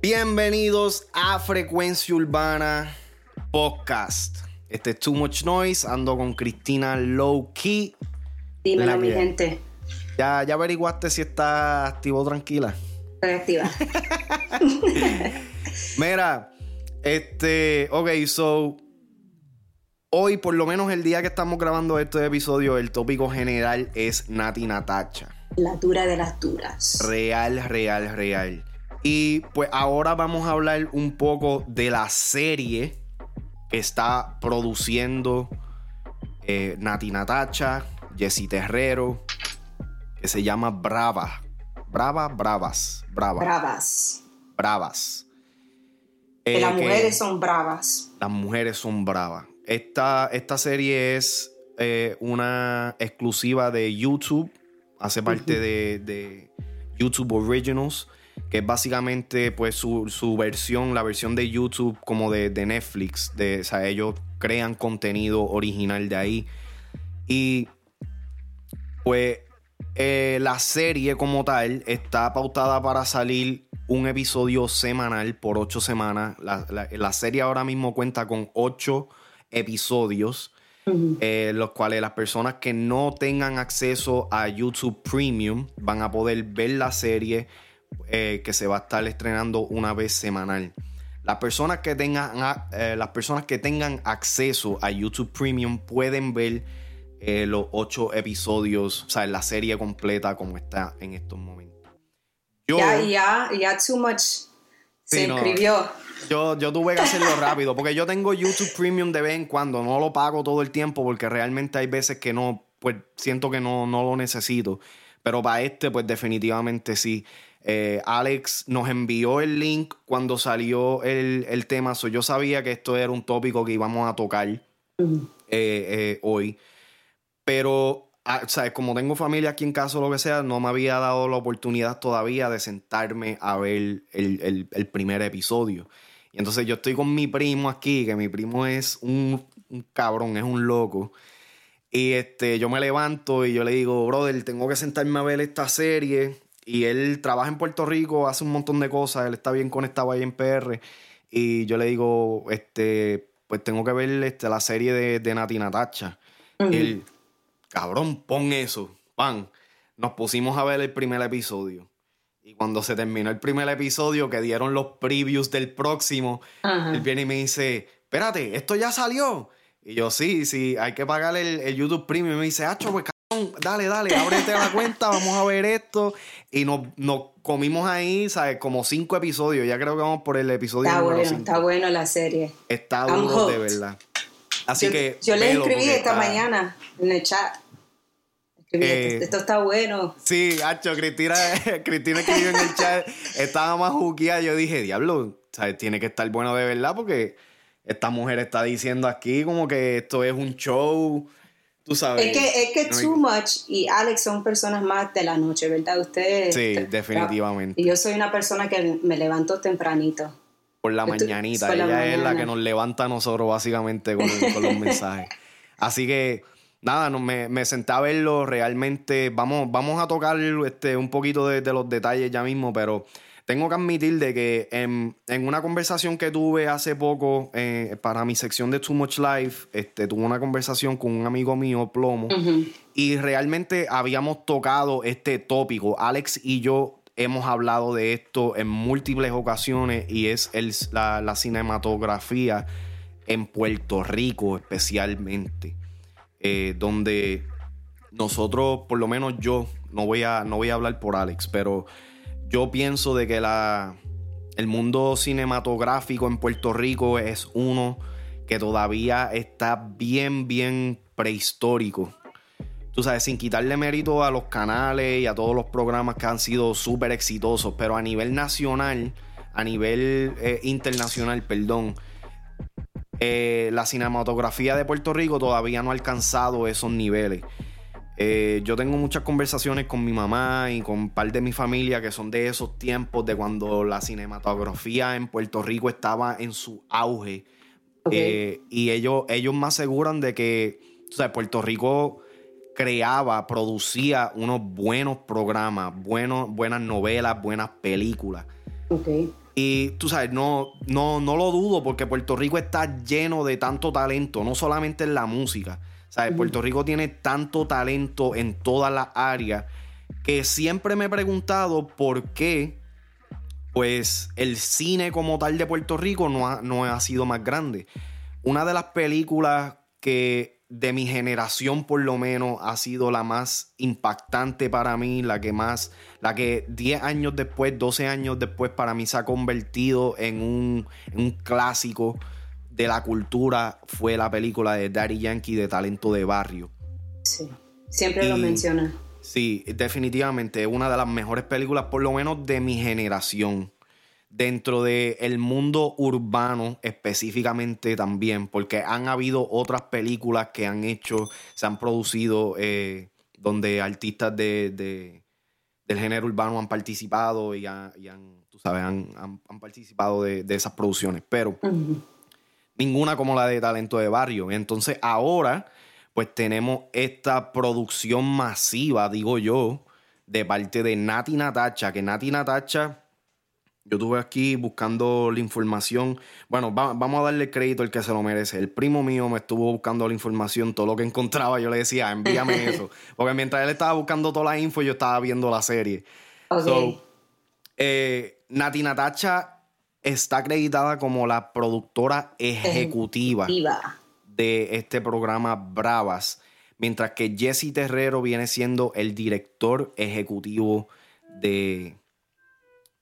Bienvenidos a Frecuencia Urbana Podcast. Este es Too Much Noise. Ando con Cristina Low Key. Dímelo, mi gente. ¿Ya, ¿Ya averiguaste si está activo o tranquila? Estoy activa. Mira, este, ok, so, hoy, por lo menos el día que estamos grabando este episodio, el tópico general es Nati Natacha. La dura de las duras. Real, real, real. Y pues ahora vamos a hablar un poco de la serie que está produciendo eh, Nati Natacha, Jessy Terrero, que se llama Brava. Brava, Bravas. Brava. Bravas. bravas. Que Eh, las mujeres son bravas. Las mujeres son bravas. Esta, esta serie es eh, una exclusiva de YouTube. Hace parte de, de YouTube Originals. Que es básicamente pues su, su versión, la versión de YouTube como de, de Netflix. De, o sea, ellos crean contenido original de ahí. Y pues eh, la serie como tal está pautada para salir un episodio semanal por ocho semanas. La, la- la serie ahora mismo cuenta con ocho episodios, eh, los cuales las personas que no tengan acceso a YouTube Premium van a poder ver la serie eh, que se va a estar estrenando una vez semanal. Las personas que tengan, eh, las personas que tengan acceso a YouTube Premium pueden ver eh, los ocho episodios, o sea, la serie completa como está en estos momentos. Yo, Ya, ya, ya too much se Sí, no. inscribió. Yo, yo tuve que hacerlo rápido, porque yo tengo YouTube Premium de vez en cuando, no lo pago todo el tiempo, porque realmente hay veces que no, pues siento que no, no lo necesito. Pero para este, pues definitivamente sí. Eh, Alex nos envió el link cuando salió el, el tema, so yo sabía que esto era un tópico que íbamos a tocar eh, eh, hoy. Pero, ah, sea, como tengo familia aquí en casa o lo que sea, no me había dado la oportunidad todavía de sentarme a ver el- el primer episodio. Y entonces yo estoy con mi primo aquí, que mi primo es un, un cabrón, es un loco. Y este, yo me levanto y yo le digo, brother, tengo que sentarme a ver esta serie. Y él trabaja en Puerto Rico, hace un montón de cosas, él está bien conectado ahí en PR. Y yo le digo, este, pues tengo que ver este, la serie de, de Nati Natacha. Y él, cabrón, pon eso. Pan. Nos pusimos a ver el primer episodio. Y cuando se terminó el primer episodio, que dieron los previews del próximo, Ajá. él viene y me dice, espérate, ¿esto ya salió? Y yo, sí, sí, hay que pagar el, el YouTube Premium. Y me dice, Acho, pues cabrón, dale, dale, ábrete la cuenta, vamos a ver esto. Y nos, nos comimos ahí, ¿sabes? Como cinco episodios. Ya creo que vamos por el episodio Está número bueno, cinco. está bueno la serie. Está I'm duro de verdad. Así yo, que. yo le escribí esta está- mañana en el chat. Eh, esto, esto está bueno. Sí, Hacho, Cristina, Cristina escribió en el chat, estaba más juqueada. Yo dije, diablo, ¿sabes? tiene que estar bueno de verdad porque esta mujer está diciendo aquí como que esto es un show. Tú sabes. Es que, es que Too Much y Alex son personas más de la noche, ¿verdad? Ustedes. Sí, definitivamente. Y yo soy una persona que me levanto tempranito. Por la mañanita. por la Ella es la que nos levanta a nosotros básicamente con, con los mensajes. Así que, nada, no, me, me senté a verlo realmente. Vamos, vamos a tocar este, un poquito de, de los detalles ya mismo, pero tengo que admitir de que en, en una conversación que tuve hace poco eh, para mi sección de Too Much Life, este, tuve una conversación con un amigo mío, Plomo, y realmente habíamos tocado este tópico. Alex y yo hemos hablado de esto en múltiples ocasiones y es el- la, la cinematografía en Puerto Rico especialmente, eh, donde nosotros, por lo menos yo, no voy, a, no voy a hablar por Alex, pero yo pienso de que la, el mundo cinematográfico en Puerto Rico es uno que todavía está bien, bien prehistórico. Tú sabes, sin quitarle mérito a los canales y a todos los programas que han sido súper exitosos, pero a nivel nacional, a nivel eh, internacional, perdón, eh, la cinematografía de Puerto Rico todavía no ha alcanzado esos niveles. Eh, yo tengo muchas conversaciones con mi mamá y con parte de mi familia que son de esos tiempos de cuando la cinematografía en Puerto Rico estaba en su auge. Eh, y ellos, ellos me aseguran de que o sea, Puerto Rico creaba, producía unos buenos programas, buenos, buenas novelas, buenas películas. Okay. Y tú sabes, no, no, no lo dudo porque Puerto Rico está lleno de tanto talento, no solamente en la música. ¿Sabes? Puerto Rico tiene tanto talento en todas las áreas que siempre me he preguntado por qué pues el cine como tal de Puerto Rico no ha, no ha sido más grande. Una de las películas que de mi generación por lo menos ha sido la más impactante para mí, la que más, la que 10 años después, 12 años después para mí se ha convertido en un, clásico de la cultura, fue la película de Daddy Yankee de Talento de Barrio. Sí, siempre lo menciona. Sí, definitivamente, una de las mejores películas por lo menos de mi generación dentro del mundo urbano específicamente también, porque han habido otras películas que han hecho, se han producido eh, donde artistas de, del género urbano han participado y, han, tú sabes, han, participado de, esas producciones, pero ninguna como la de Talento de Barrio. Entonces ahora, pues tenemos esta producción masiva, digo yo, de parte de Nati Natacha, que Nati Natacha yo estuve aquí buscando la información. Bueno, vamos a darle crédito al que se lo merece. El primo mío me estuvo buscando la información, todo lo que encontraba. Yo le decía, envíame eso. Porque mientras él estaba buscando toda la info, yo estaba viendo la serie. Okay. Eh, Nati Natacha está acreditada como la productora ejecutiva, de este programa Bravas. Mientras que Jesse Terrero viene siendo el director ejecutivo de,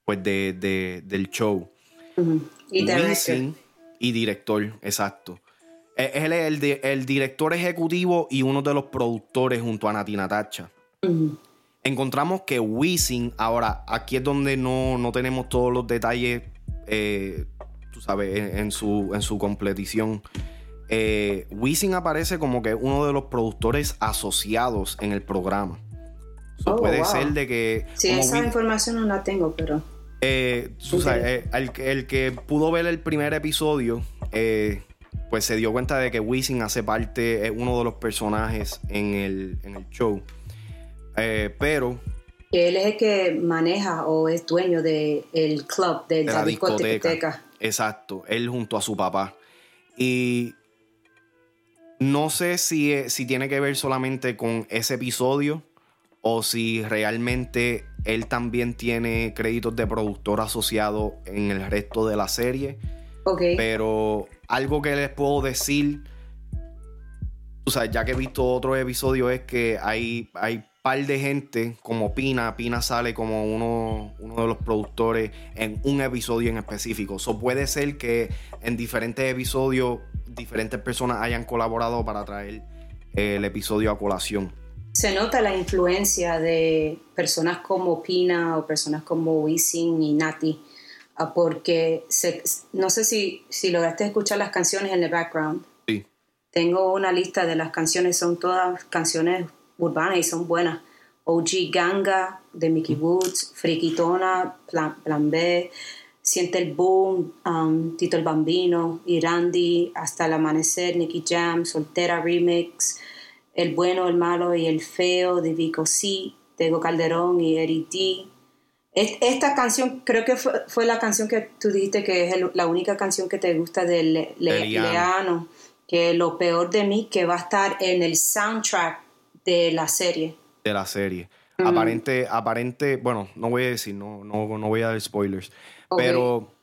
pues de, del show. Y director. y director, exacto. E, él es el, director ejecutivo y uno de los productores junto a Nati Natacha. Encontramos que Wisin, ahora, aquí es donde no, tenemos todos los detalles, eh, tú sabes, en, su, en su completición. Eh, Wisin aparece como que uno de los productores asociados en el programa. Oh, puede ser de que. Sí, esa información no la tengo, pero. Eh, eh, el, que pudo ver el primer episodio, eh, pues se dio cuenta de que Wisin hace parte, es uno de los personajes en el, show. pero. Él es el que maneja o es dueño del club, de, la, discoteca. Exacto, él junto a su papá. Y no sé si, si tiene que ver solamente con ese episodio o si realmente él también tiene créditos de productor asociado en el resto de la serie. Ok. Pero algo que les puedo decir, o sea, ya que he visto otro episodio, es que hay, hay par de gente como Pina. Pina sale como uno, uno de los productores en un episodio en específico. Eso puede ser que en diferentes episodios diferentes personas hayan colaborado para traer el episodio a colación se nota la influencia de personas como Pina o personas como Wisin y Nati, ah, porque no sé si, si lograste escuchar las canciones en el background. Sí. Tengo una lista de las canciones, son todas canciones urbanas y son buenas. OG Ganga de Mickey Woods, Friquitona, Plan, B, Siente el Boom, um, Tito el Bambino, Irandi, Hasta el Amanecer, Nicky Jam, Soltera Remix, el bueno, el malo y el feo de Vico C, Tego Calderón y Eric D. Esta canción creo que fue, la canción que tú dijiste que es la única canción que te gusta de Leano, que es lo peor de mí, que va a estar en el soundtrack de la serie. De la serie. Aparente, aparente, bueno, no voy a decir, no, no, voy a dar spoilers, pero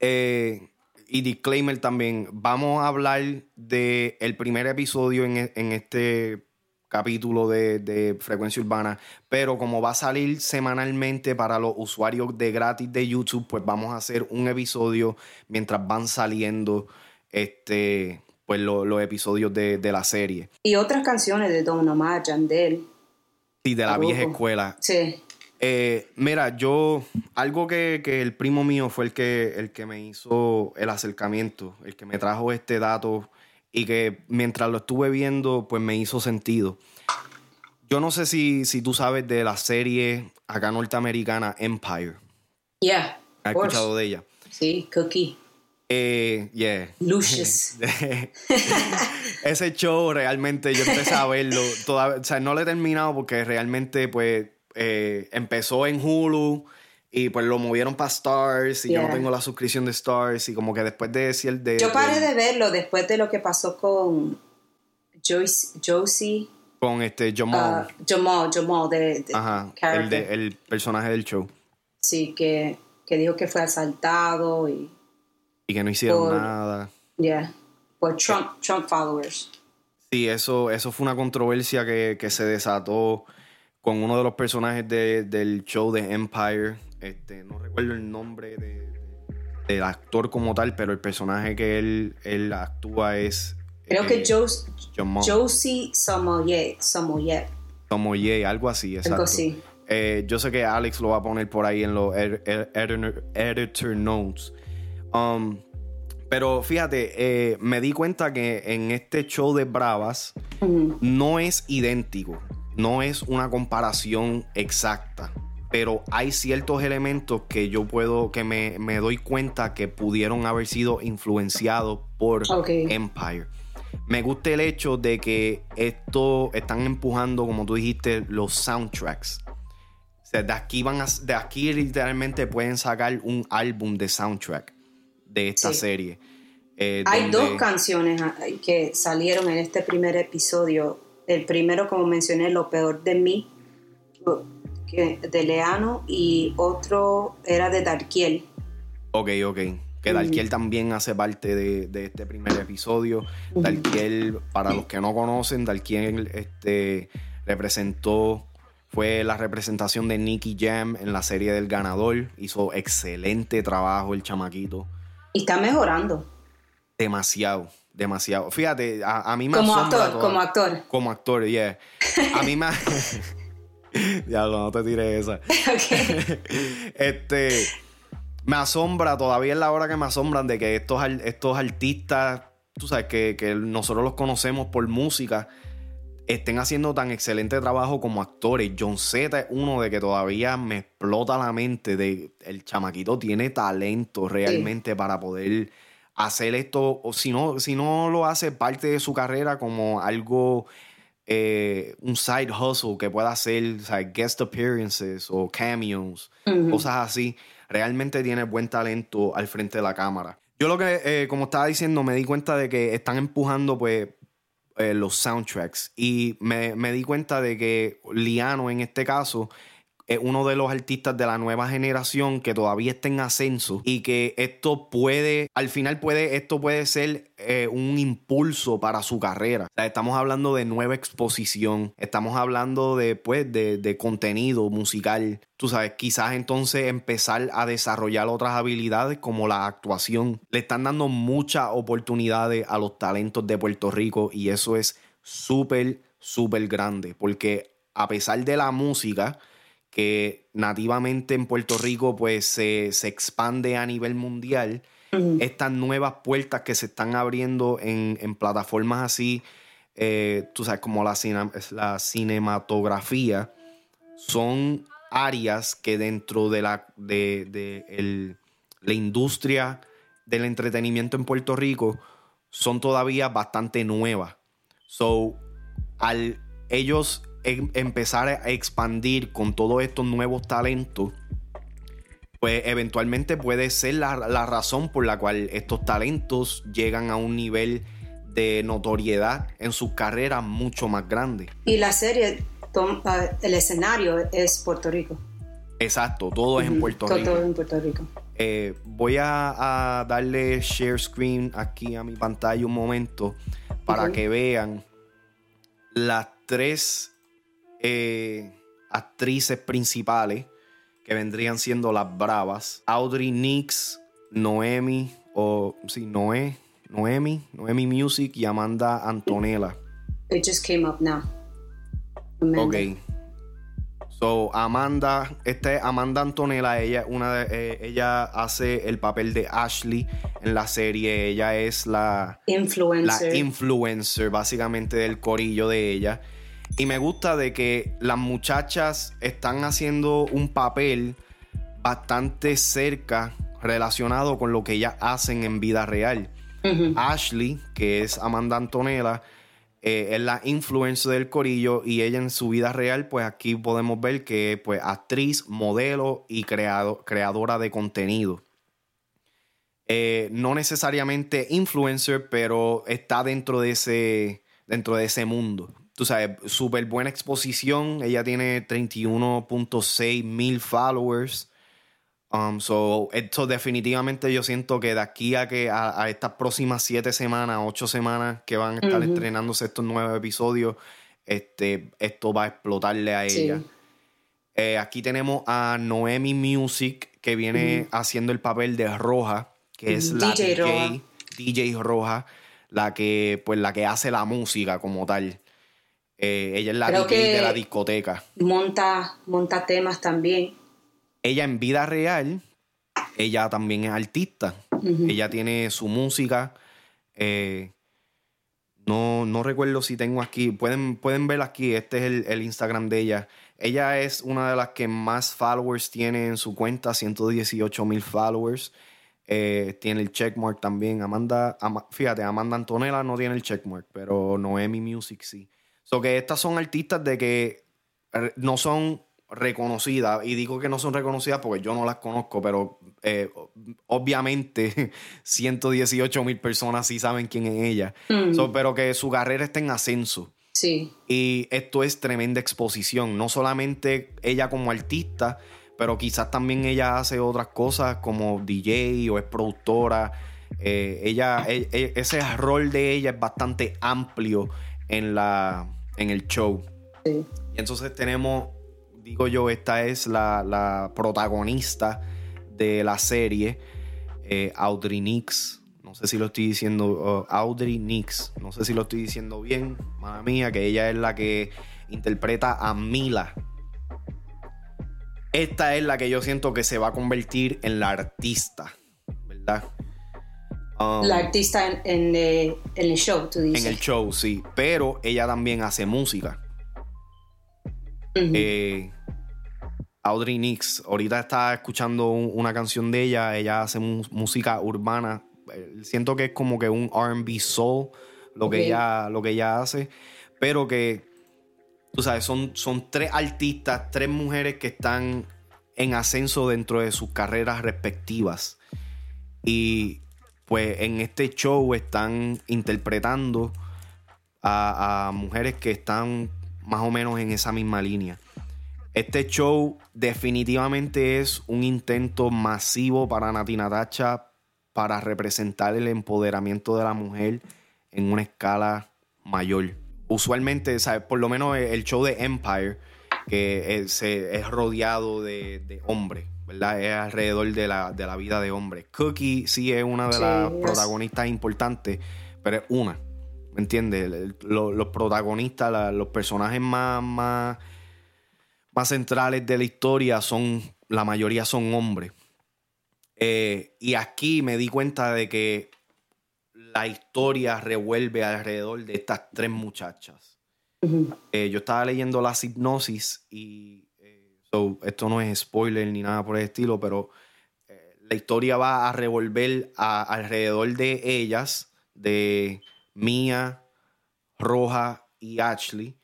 eh, y disclaimer también, vamos a hablar del el primer episodio en, este capítulo de, Frecuencia Urbana, pero como va a salir semanalmente para los usuarios de gratis de YouTube, pues vamos a hacer un episodio mientras van saliendo este, pues los episodios de, la serie. Y otras canciones de Don Omar, Yandel. Sí, de la vieja escuela. Sí. Eh, mira, yo, algo que, el primo mío fue el que, el que me hizo el acercamiento, el que me trajo este dato y que mientras lo estuve viendo, pues me hizo sentido. Yo no sé si, si tú sabes de la serie acá norteamericana Empire. Yeah. ¿Has escuchado de ella? Sí, Cookie. Eh, yeah. Lucius. Ese show realmente yo empecé a verlo. Toda, o sea, no lo he terminado porque realmente pues eh, empezó en Hulu y pues lo movieron para Stars y yo no tengo la suscripción de Stars y como que después de decir de... Yo paré de- de verlo después de lo que pasó con Joyce, Josie, con este Jamal. ah, Jamal, Jamal, de, de Ajá. El, de- el personaje del show. Sí, que, que dijo que fue asaltado y, Y que no hicieron Por- nada. yeah, por Trump, Trump followers. Sí, eso, eso fue una controversia que, que se desató con uno de los personajes de- del show de Empire. Este, no recuerdo el nombre de- del actor como tal, pero el personaje que él, él actúa es. Creo eh, que Jos- Jamal. Josie Samoyed, Samoyed, Tomoye, algo así, exacto. algo así. Eh, yo sé que Alex lo va a poner por ahí en los ed- ed- editor, editor notes. Um, pero fíjate, eh, me di cuenta que en este show de Bravas no es idéntico, no es una comparación exacta, pero hay ciertos elementos que yo puedo, que me, me doy cuenta que pudieron haber sido influenciados por. Empire. Me gusta el hecho de que esto están empujando, como tú dijiste, los soundtracks. O sea, de aquí van a, de aquí literalmente pueden sacar un álbum de soundtrack de esta Sí. serie. eh, Hay donde- dos canciones ah, que salieron en este primer episodio. El primero, como mencioné, Lo peor de mí, de Leano, y otro era de Darkiel. Ok, ok. Que Dalkiel también hace parte de, de este primer episodio. Dalkiel, para los que no conocen, Dalkiel este, representó, fue la representación de Nicky Jam en la serie del ganador. Hizo excelente trabajo el chamaquito. Y está mejorando. Demasiado, demasiado. Fíjate, a, a mí me Como asombra actor, como actor. Como actor, yeah. A mí me... Diablo, no te tires esa. Este me asombra, todavía es la hora que me asombran de que estos, estos artistas, tú sabes, que, que nosotros los conocemos por música, estén haciendo tan excelente trabajo como actores. John Z es uno de que todavía me explota la mente de el chamaquito tiene talento realmente para poder hacer esto, o si no, si no lo hace parte de su carrera como algo eh, un side hustle que pueda hacer o sea, guest appearances o cameos, cosas así. Realmente tiene buen talento al frente de la cámara. Yo lo que, eh, como estaba diciendo, me di cuenta de que están empujando pues eh, los soundtracks y me, me di cuenta de que Liano en este caso es uno de los artistas de la nueva generación que todavía está en ascenso y que esto puede, al final puede, esto puede ser eh, un impulso para su carrera. Estamos hablando de nueva exposición, estamos hablando de, pues, de, de contenido musical. Tú sabes, quizás entonces empezar a desarrollar otras habilidades como la actuación. Le están dando muchas oportunidades a los talentos de Puerto Rico y eso es súper, súper grande porque a pesar de la música, que nativamente en Puerto Rico pues se, se expande a nivel mundial, estas nuevas puertas que se están abriendo en, en plataformas así, eh, tú sabes, como la, cine- la cinematografía, son áreas que dentro de la, de, de el- la industria del entretenimiento en Puerto Rico son todavía bastante nuevas. So, al ellos em- empezar a expandir con todos estos nuevos talentos, pues eventualmente puede ser la, la razón por la cual estos talentos llegan a un nivel de notoriedad en sus carreras mucho más grande. Y la serie, ah, el escenario es Puerto Rico. Exacto, todo es en Puerto Todo- Rico. todo en Puerto Rico. Eh, voy a, a darle share screen aquí a mi pantalla un momento para que vean las tres eh, actrices principales que vendrían siendo las bravas. Audrey Nix, Noemi, o sí, Noé, Noemi, Noemi Music y Amanda Antonella. It just came up now. Amanda. Ok. So, Amanda, este Amanda Antonella, ella, una de- eh, ella hace el papel de Ashley en la serie. Ella es la, la Influencer. influencer, básicamente, del corillo de ella. Y me gusta de que las muchachas están haciendo un papel bastante cerca, relacionado con lo que ellas hacen en vida real. Ashley, que es Amanda Antonella, eh, es la influencer del corillo y ella en su vida real, pues aquí podemos ver que pues actriz, modelo y creadora de contenido. Eh, no necesariamente influencer, pero está dentro de ese, dentro de ese mundo. Tú sabes, súper buena exposición. Ella tiene 31.6 mil followers. Um, so, esto definitivamente yo siento que de aquí a que a, estas próximas siete semanas, ocho semanas que van a estar estrenándose estos nueve episodios, este, esto va a explotarle a ella. Eh, aquí tenemos a Noemi Music, que viene haciendo el papel de Roja, que es la DJ, Roja. DJ Roja, la que, pues, la que hace la música como tal. Eh, ella es la DJ de la discoteca. Monta, monta temas también ella en vida real, ella también es artista. Ella tiene su música. Eh, no, no recuerdo si tengo aquí. Pueden, pueden ver aquí. Este es el, Instagram de ella. Ella es una de las que más followers tiene en su cuenta. 118 mil followers. Eh, tiene el checkmark también. Amanda, fíjate, Amanda Antonella no tiene el checkmark, pero Noemi Music sí. So que estas son artistas de que no son reconocidas, y digo que no son reconocidas porque yo no las conozco, pero eh, obviamente 118 mil personas sí saben quién es ella, mm. pero que su carrera está en ascenso. Sí. Y esto es tremenda exposición, no solamente ella como artista, pero quizás también ella hace otras cosas como DJ o es productora. Eh, ella, e, e, ese rol de ella es bastante amplio en, la, en el show. Sí. Y entonces tenemos digo yo, esta es la, protagonista de la serie, eh, Audrey Nix. No sé si lo estoy diciendo, uh, Audrey Nix. No sé si lo estoy diciendo bien, madre mía, que ella es la que interpreta a Mila. Esta es la que yo siento que se va a convertir en la artista, ¿verdad? Um, la artista en, en, el show, tú dices. En el show, sí. Pero ella también hace música. Eh, Audrey Nix, ahorita está escuchando una canción de ella, ella hace música urbana, eh, siento que es como que un RB soul lo, que ella, lo que ella hace, pero que, tú sabes, son, son tres artistas, tres mujeres que están en ascenso dentro de sus carreras respectivas. Y pues en este show están interpretando a mujeres que están más o menos en esa misma línea. Este show definitivamente es un intento masivo para Nati Natacha para representar el empoderamiento de la mujer en una escala mayor. Usualmente, ¿sabes? por lo menos el show de Empire, que es, es rodeado de, hombres, ¿verdad? Es alrededor de la, vida de hombres. Cookie sí es una de las protagonistas importantes, pero es una. ¿Me entiendes? Los, protagonistas, los personajes más, más, más, centrales de la historia son, la mayoría son hombres. Eh, y aquí me di cuenta de que la historia revuelve alrededor de estas tres muchachas. Eh, yo estaba leyendo la hipnosis y eh, esto no es spoiler ni nada por el estilo, pero la historia va a revolver alrededor de ellas, de Mia, Roja y Ashley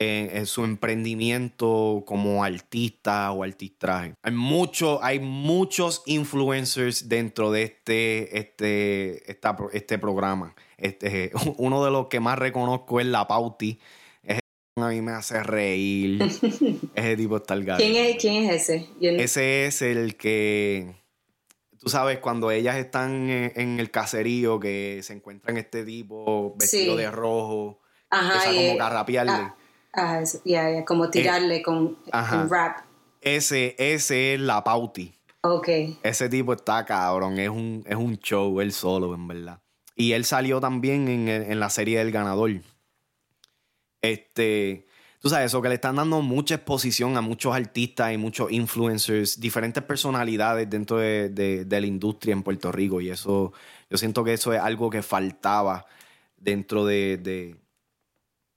en, su emprendimiento como artista o artistraje. Hay, mucho, hay muchos influencers dentro de este, este, este programa. Este, uno de los que más reconozco es La Pauti. A mí me hace reír. ese tipo está el ¿Quién es, ¿Quién es ese? Ese es el que tú sabes, cuando ellas están en, el caserío, que se encuentran este tipo vestido de rojo, Ajá, empieza como garrapearle. Ah, ah como eh, tirarle con rap. Ese, ese es la pauti. Ok. Ese tipo está cabrón, es un, es un show él solo, en verdad. Y él salió también en, en la serie del ganador. Este, tú sabes, eso que le están dando mucha exposición a muchos artistas y muchos influencers, diferentes personalidades dentro de, la industria en Puerto Rico. Y eso, yo siento que eso es algo que faltaba dentro de,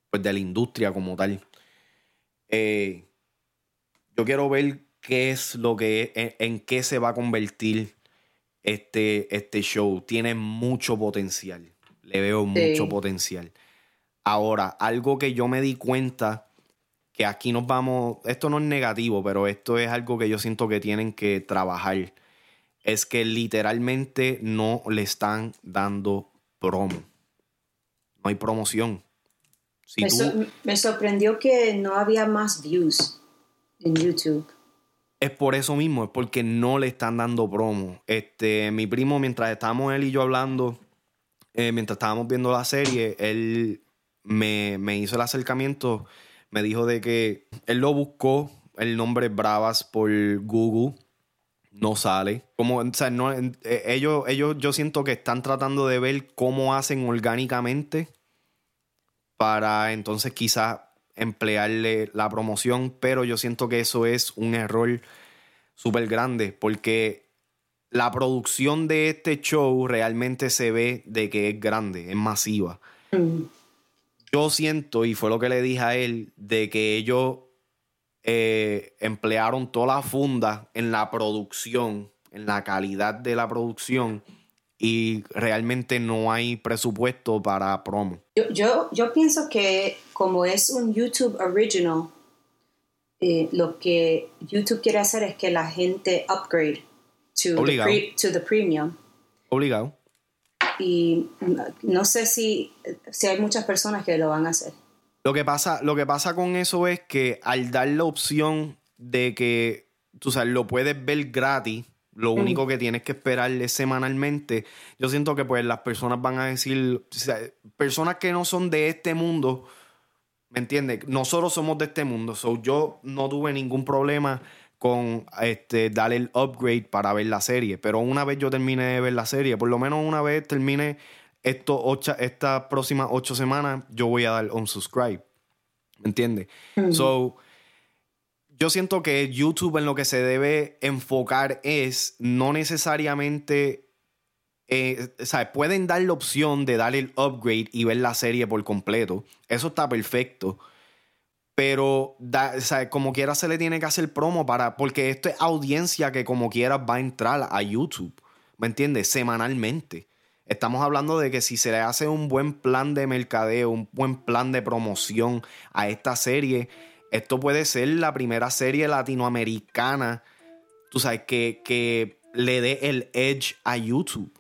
pues, de la industria como tal. Eh, yo quiero ver qué es lo que, en, qué se va a convertir este, este show. Tiene mucho potencial. Le veo mucho potencial. Ahora, algo que yo me di cuenta que aquí nos vamos, esto no es negativo, pero esto es algo que yo siento que tienen que trabajar, es que literalmente no le están dando promo. No hay promoción. me, sorprendió que no había más views en YouTube. Es por eso mismo, es porque no le están dando promo. Este, mi primo, mientras estábamos él y yo hablando, eh, mientras estábamos viendo la serie, él me, me hizo el acercamiento me dijo de que él lo buscó, el nombre Bravas por Google, no sale. Como, o sea, no, eh, ellos, ellos yo siento que están tratando de ver cómo hacen orgánicamente para entonces quizás emplearle la promoción, pero yo siento que eso es un error súper grande porque la producción de este show realmente se ve de que es grande, es masiva. Mm yo siento, y fue lo que le dije a él, de que ellos eh, emplearon toda la funda en la producción, en la calidad de la producción, y realmente no hay presupuesto para promo. Yo, yo, pienso que como es un YouTube original, eh, lo que YouTube quiere hacer es que la gente upgrade to, to the premium. Obligado y no sé si, si hay muchas personas que lo van a hacer. Lo que, pasa, lo que pasa con eso es que al dar la opción de que tú sabes, lo puedes ver gratis, lo mm. único que tienes que esperar es semanalmente, yo siento que pues las personas van a decir, personas que no son de este mundo, ¿me entiendes? Nosotros somos de este mundo, so yo no tuve ningún problema con este, darle el upgrade para ver la serie. Pero una vez yo termine de ver la serie, por lo menos una vez termine ocho, estas próximas ocho semanas, yo voy a dar un subscribe. ¿Me entiendes? So, yo siento que YouTube en lo que se debe enfocar es no necesariamente. Eh, pueden dar la opción de darle el upgrade y ver la serie por completo. Eso está perfecto pero como quiera se le tiene que hacer promo para, porque esto es audiencia que como quiera va a entrar a YouTube, ¿me entiendes? Semanalmente. Estamos hablando de que si se le hace un buen plan de mercadeo, un buen plan de promoción a esta serie, esto puede ser la primera serie latinoamericana, tú sabes, que, que le dé el edge a YouTube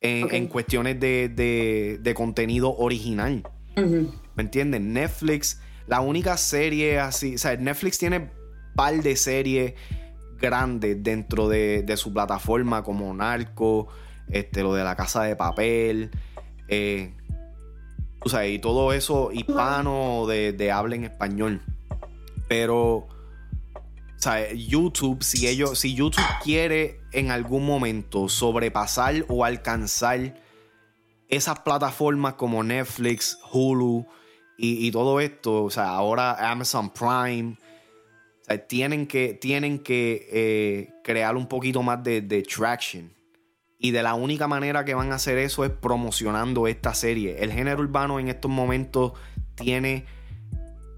en, cuestiones de, de, contenido original. ¿Me entiendes? Netflix la única serie así, o sea, Netflix tiene par de series grandes dentro de, su plataforma como Narco, este, lo de la casa de papel, eh, o sea, y todo eso hispano de, de habla en español. Pero, o sea, YouTube, si ellos, si YouTube quiere en algún momento sobrepasar o alcanzar esas plataformas como Netflix, Hulu, y, todo esto, o sea, ahora Amazon Prime, tienen que, tienen que eh, crear un poquito más de, de, traction. Y de la única manera que van a hacer eso es promocionando esta serie. El género urbano en estos momentos tiene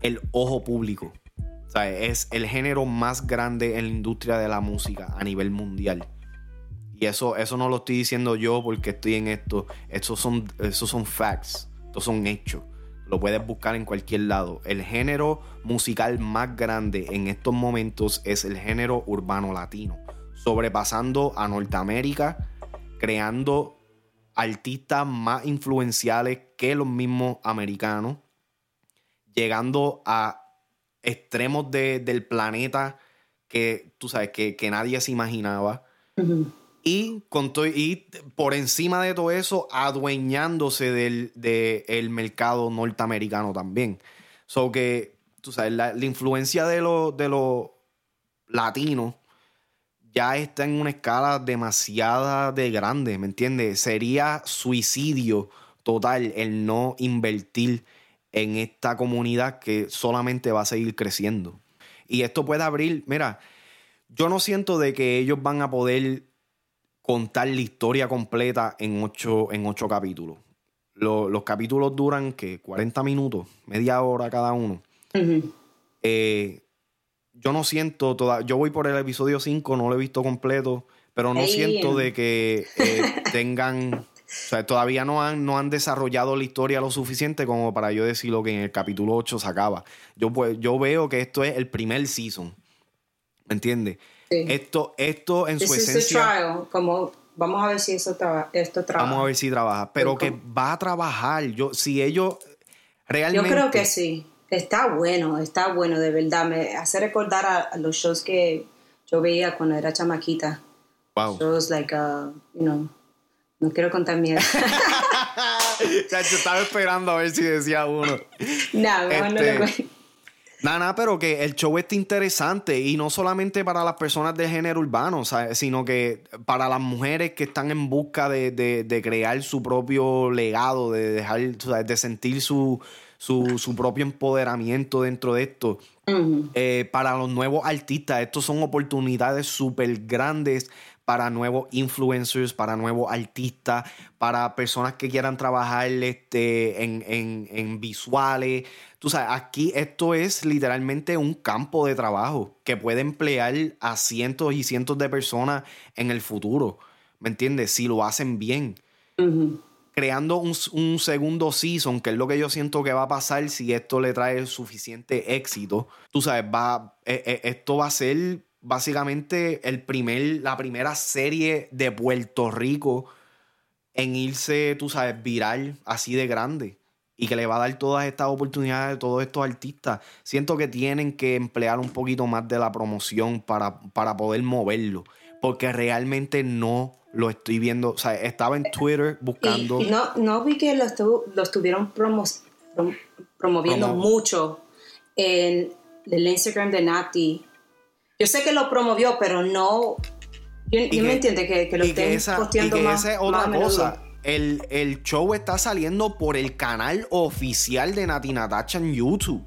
el ojo público. O sea, es el género más grande en la industria de la música a nivel mundial. Y eso, eso no lo estoy diciendo yo porque estoy en esto. Esos son, esos son facts. Estos son hechos. Lo puedes buscar en cualquier lado. El género musical más grande en estos momentos es el género urbano latino, sobrepasando a Norteamérica, creando artistas más influenciales que los mismos americanos, llegando a extremos del planeta que tú sabes que, nadie se imaginaba. Y, con y por encima de todo eso, adueñándose del, mercado norteamericano también. So que, tú sabes, la, influencia de los de lo latinos ya está en una escala demasiada de grande, ¿me entiendes? Sería suicidio total el no invertir en esta comunidad que solamente va a seguir creciendo. Y esto puede abrir, mira, yo no siento de que ellos van a poder contar la historia completa en ocho, en ocho capítulos. los capítulos duran que 40 minutos, media hora cada uno. Eh, yo no siento toda. Yo voy por el episodio 5, no lo he visto completo, pero no siento de que eh, tengan, o sea, todavía no han, no han desarrollado la historia lo suficiente como para yo decir lo que en el capítulo 8 se acaba. Yo, pues, yo veo que esto es el primer season, ¿me entiendes? Sí. Esto, esto en su This is the esencia... trial. Como, vamos a ver si eso traba- esto trabaja. Vamos a ver si trabaja. Pero que va a trabajar. Yo, si ellos Yo realmente. creo que sí. Está bueno, está bueno, de verdad. Me hace recordar a, a los shows que yo veía cuando era chamaquita. Wow. Shows like, uh, you know, no quiero contar miedo. Chacho, estaba esperando a ver si decía uno. no, mejor no Este, lo cuento. Nada, nada, pero que el show está interesante y no solamente para las personas del género urbano, ¿sabes? sino que para las mujeres que están en busca de, de- de crear su propio legado, de dejar, ¿sabes? de sentir su, su, su propio empoderamiento dentro de esto. Eh, para los nuevos artistas, estos son oportunidades súper grandes para nuevos influencers, para nuevos artistas, para personas que quieran trabajar este, en, en- en visuales. Tú sabes, aquí esto es literalmente un campo de trabajo que puede emplear a cientos y cientos de personas en el futuro. ¿Me entiendes? Si lo hacen bien creando un, un segundo season, que es lo que yo siento que va a pasar si esto le trae suficiente éxito. Tú sabes, va, eh, eh, esto va a ser básicamente el primer, la primera serie de Puerto Rico en irse, tú sabes, viral así de grande. Y que le va a dar todas estas oportunidades a todos estos artistas. Siento que tienen que emplear un poquito más de la promoción para, para poder moverlo. Porque realmente no lo estoy viendo. O sea, estaba en Twitter buscando. Y, no, no vi que lo, lo estuvieron prom- promoviendo Promo- mucho en el Instagram de Nati. Yo sé que lo promovió, pero no. Yo, yo me entiende que, que lo y estén esa, y posteando que más. esa es otra cosa. El, el show está saliendo por el canal oficial de Nati Natacha en YouTube.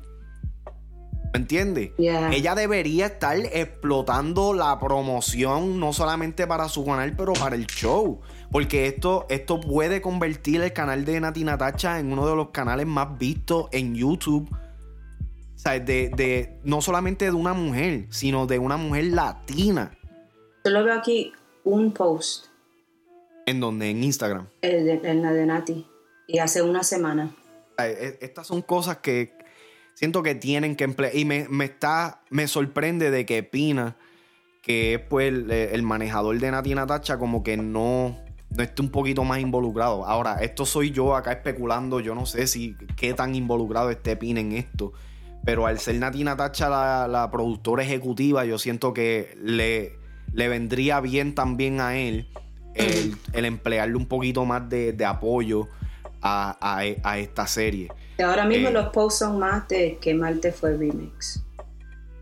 ¿Me entiendes? Yeah. Ella debería estar explotando la promoción, no solamente para su canal, pero para el show. Porque esto, esto puede convertir el canal de Nati Natacha en uno de los canales más vistos en YouTube. O sea, de, de- no solamente de una mujer, sino de una mujer latina. Yo lo veo aquí un post ¿En donde En Instagram. eh, de- en la de Nati. Y hace una semana. Eh, Estas son cosas que siento que tienen que emplear. Y me, me está, me sorprende de que Pina, que es pues el, el manejador de Nati Natacha, como que no, no esté un poquito más involucrado. Ahora, esto soy yo acá especulando. Yo no sé si qué tan involucrado esté Pina en esto. Pero al ser Nati Natacha la, la productora ejecutiva, yo siento que le, le vendría bien también a él el, el emplearle un poquito más de, de apoyo a, a- a esta serie. Ahora mismo Eh. los posts son más de que Marte fue remix.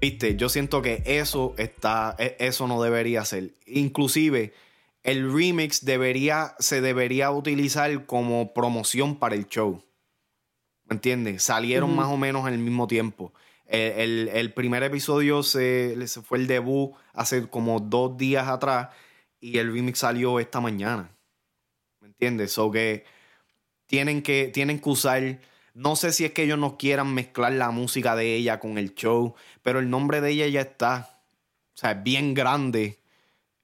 Viste, yo siento que eso está, e- eso no debería ser. Inclusive, el remix debería, se debería utilizar como promoción para el show. ¿Me entiendes? Salieron más o menos al mismo tiempo. El, el- el primer episodio se, se fue el debut hace como dos días atrás y el remix salió esta mañana. ¿Me entiendes? So que tienen que, tienen que usar. No sé si es que ellos no quieran mezclar la música de ella con el show, pero el nombre de ella ya está. O sea, es bien grande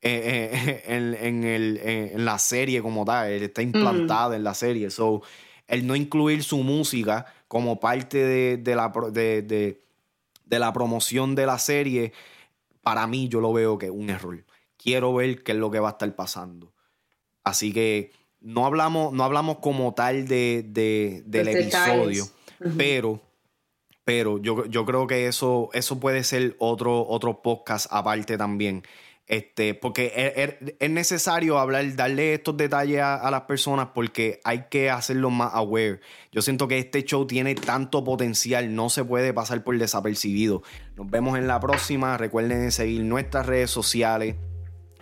eh, eh, en, en el- en- en la serie como tal. Está implantada en la serie. So, el no incluir su música como parte de, de la, de, de- de la promoción de la serie, para mí yo lo veo que es un error. Quiero ver qué es lo que va a estar pasando. Así que no hablamos, no hablamos como tal de, de- del episodio, pero, pero yo, yo creo que eso, eso puede ser otro, otro podcast aparte también. Este, porque es, es- es necesario hablar, darle estos detalles a, a las personas porque hay que hacerlos más aware. Yo siento que este show tiene tanto potencial, no se puede pasar por desapercibido. Nos vemos en la próxima. Recuerden seguir nuestras redes sociales.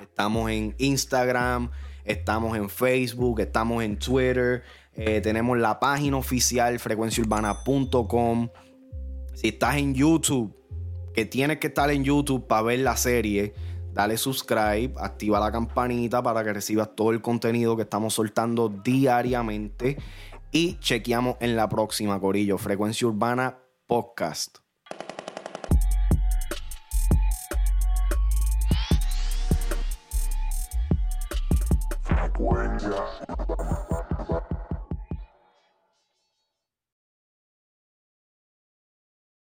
Estamos en Instagram, estamos en Facebook, estamos en Twitter. eh, tenemos la página oficial frecuenciaurbana.com. Si estás en YouTube, que tienes que estar en YouTube para ver la serie, dale subscribe, activa la campanita para que recibas todo el contenido que estamos soltando diariamente. Y chequeamos en la próxima, Corillo. Frecuencia Urbana Podcast. Frecuencia.